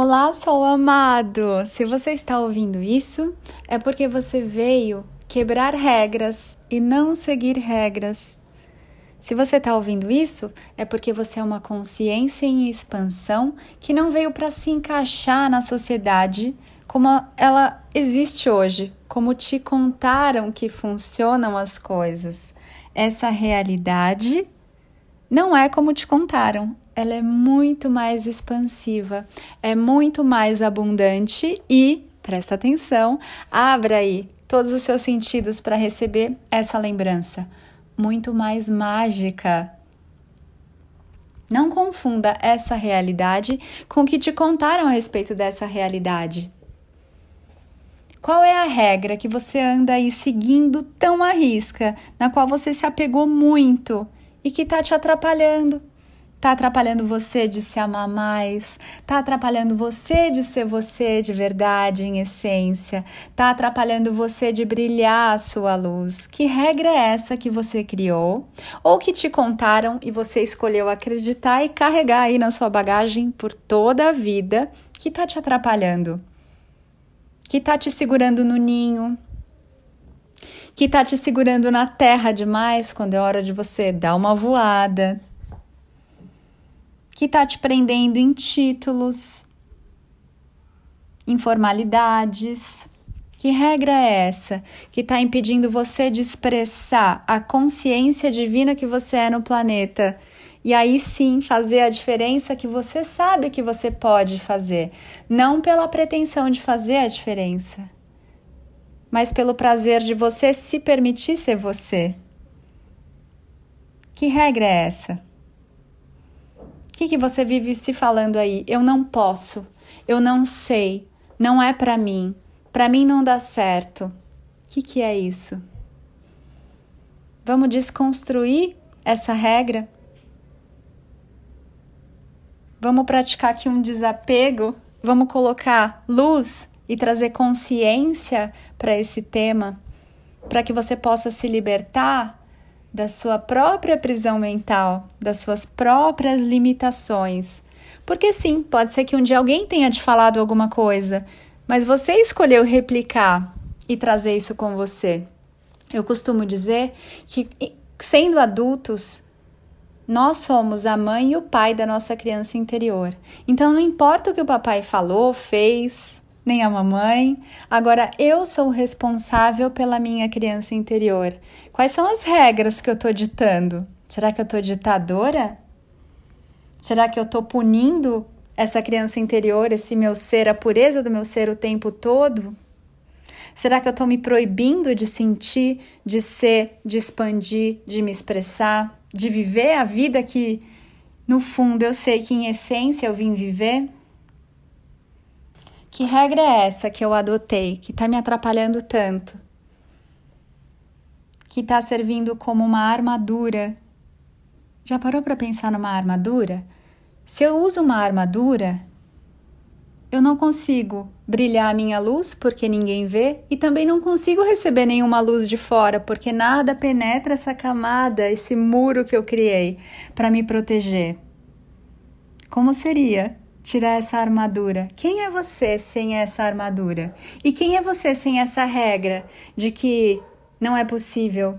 Olá, sol amado! Se você está ouvindo isso, é porque você veio quebrar regras e não seguir regras. Se você está ouvindo isso, é porque você é uma consciência em expansão que não veio para se encaixar na sociedade como ela existe hoje, como te contaram que funcionam as coisas. Essa realidade não é como te contaram, ela é muito mais expansiva, é muito mais abundante e, presta atenção, abra aí todos os seus sentidos para receber essa lembrança, muito mais mágica. Não confunda essa realidade com o que te contaram a respeito dessa realidade. Qual é a regra que você anda aí seguindo tão à risca, na qual você se apegou muito e que está te atrapalhando? Tá atrapalhando você de se amar mais, tá atrapalhando você de ser você de verdade, em essência, tá atrapalhando você de brilhar a sua luz. Que regra é essa que você criou ou que te contaram e você escolheu acreditar e carregar aí na sua bagagem por toda a vida que tá te atrapalhando? Que tá te segurando no ninho, que tá te segurando na terra demais quando é hora de você dar uma voada, que está te prendendo em títulos, em formalidades. Que regra é essa que está impedindo você de expressar a consciência divina que você é no planeta? E aí sim fazer a diferença que você sabe que você pode fazer, não pela pretensão de fazer a diferença, mas pelo prazer de você se permitir ser você. Que regra é essa? Que, que você vive se falando aí? Eu não posso, eu não sei, não é para mim, para mim não dá certo. O que, que é isso? Vamos desconstruir essa regra? Vamos praticar aqui um desapego? Vamos colocar luz e trazer consciência para esse tema, para que você possa se libertar da sua própria prisão mental, das suas próprias limitações. Porque sim, pode ser que um dia alguém tenha te falado alguma coisa, mas você escolheu replicar e trazer isso com você. Eu costumo dizer que, sendo adultos, nós somos a mãe e o pai da nossa criança interior. Então, não importa o que o papai falou, fez, nem a mamãe. Agora eu sou responsável pela minha criança interior. Quais são as regras que eu estou ditando? Será que eu estou ditadora? Será que eu estou punindo essa criança interior, esse meu ser, a pureza do meu ser o tempo todo? Será que eu estou me proibindo de sentir, de ser, de expandir, de me expressar, de viver a vida que, no fundo, eu sei que em essência eu vim viver? Que regra é essa que eu adotei, que está me atrapalhando tanto? Que está servindo como uma armadura? Já parou para pensar numa armadura? Se eu uso uma armadura, eu não consigo brilhar a minha luz porque ninguém vê e também não consigo receber nenhuma luz de fora porque nada penetra essa camada, esse muro que eu criei para me proteger. Como seria tirar essa armadura. Quem é você sem essa armadura? E quem é você sem essa regra de que não é possível,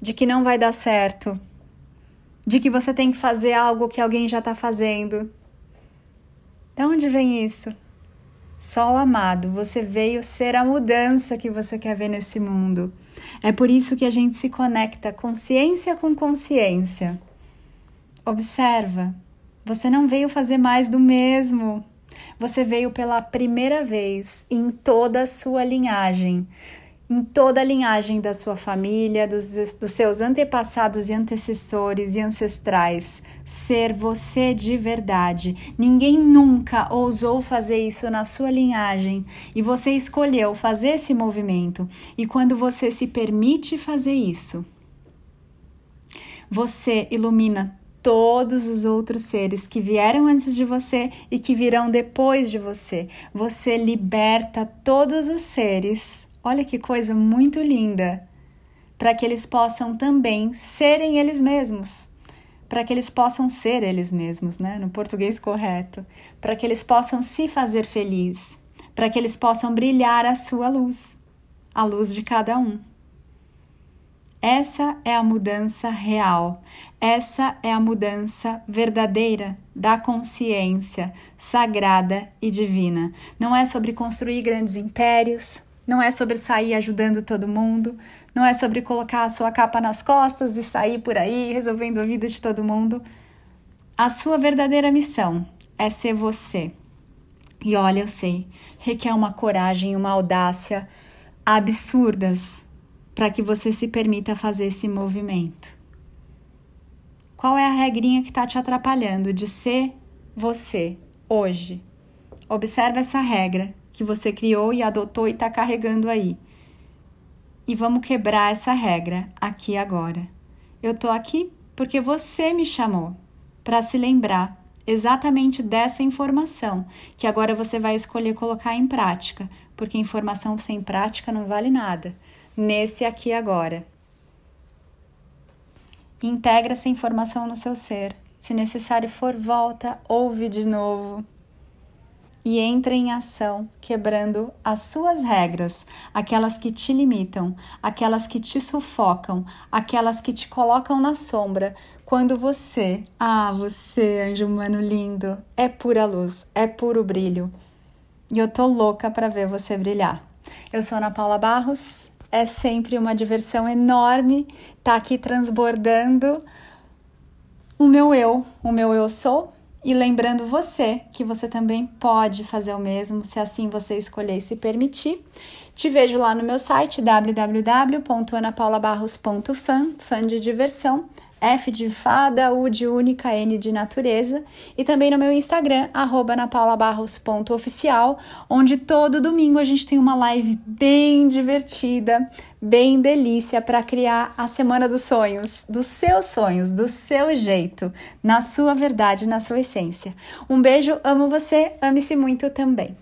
de que não vai dar certo, de que você tem que fazer algo que alguém já está fazendo? De onde vem isso? Sol amado, você veio ser a mudança que você quer ver nesse mundo. É por isso que a gente se conecta consciência com consciência. Observa, você não veio fazer mais do mesmo. Você veio pela primeira vez em toda a sua linhagem, em toda a linhagem da sua família, dos, dos seus antepassados e antecessores e ancestrais. Ser você de verdade. Ninguém nunca ousou fazer isso na sua linhagem e você escolheu fazer esse movimento. E quando você se permite fazer isso, você ilumina todos os outros seres que vieram antes de você e que virão depois de você. Você liberta todos os seres. Olha que coisa muito linda! Para que eles possam também serem eles mesmos. para que eles possam ser eles mesmos, né? No português correto, para que eles possam se fazer feliz, para que eles possam brilhar a sua luz, a luz de cada um. Essa é a mudança real, essa é a mudança verdadeira da consciência sagrada e divina. Não é sobre construir grandes impérios, não é sobre sair ajudando todo mundo, não é sobre colocar a sua capa nas costas e sair por aí resolvendo a vida de todo mundo. A sua verdadeira missão é ser você. E olha, eu sei, requer uma coragem e uma audácia absurdas para que você se permita fazer esse movimento. Qual é a regrinha que está te atrapalhando de ser você hoje? Observe essa regra que você criou e adotou e está carregando aí. E vamos quebrar essa regra aqui agora. Eu estou aqui porque você me chamou para se lembrar exatamente dessa informação que agora você vai escolher colocar em prática, porque informação sem prática não vale nada nesse aqui agora. Integra essa informação no seu ser. Se necessário for, volta, ouve de novo e entra em ação, quebrando as suas regras, aquelas que te limitam, aquelas que te sufocam, aquelas que te colocam na sombra, quando você, ah, você, anjo humano lindo, é pura luz, é puro brilho. E eu tô louca para ver você brilhar. Eu sou Ana Paula Barros é sempre uma diversão enorme estar tá aqui transbordando o meu eu, o meu eu sou, e lembrando você que você também pode fazer o mesmo se assim você escolher e se permitir. Te vejo lá no meu site www.anapaulabarros.fan, fã de diversão. F de fada, U de única, N de natureza, e também no meu Instagram, anapaulabarros.oficial, onde todo domingo a gente tem uma live bem divertida, bem delícia para criar a semana dos sonhos, dos seus sonhos, do seu jeito, na sua verdade, na sua essência. Um beijo, amo você, ame-se muito também.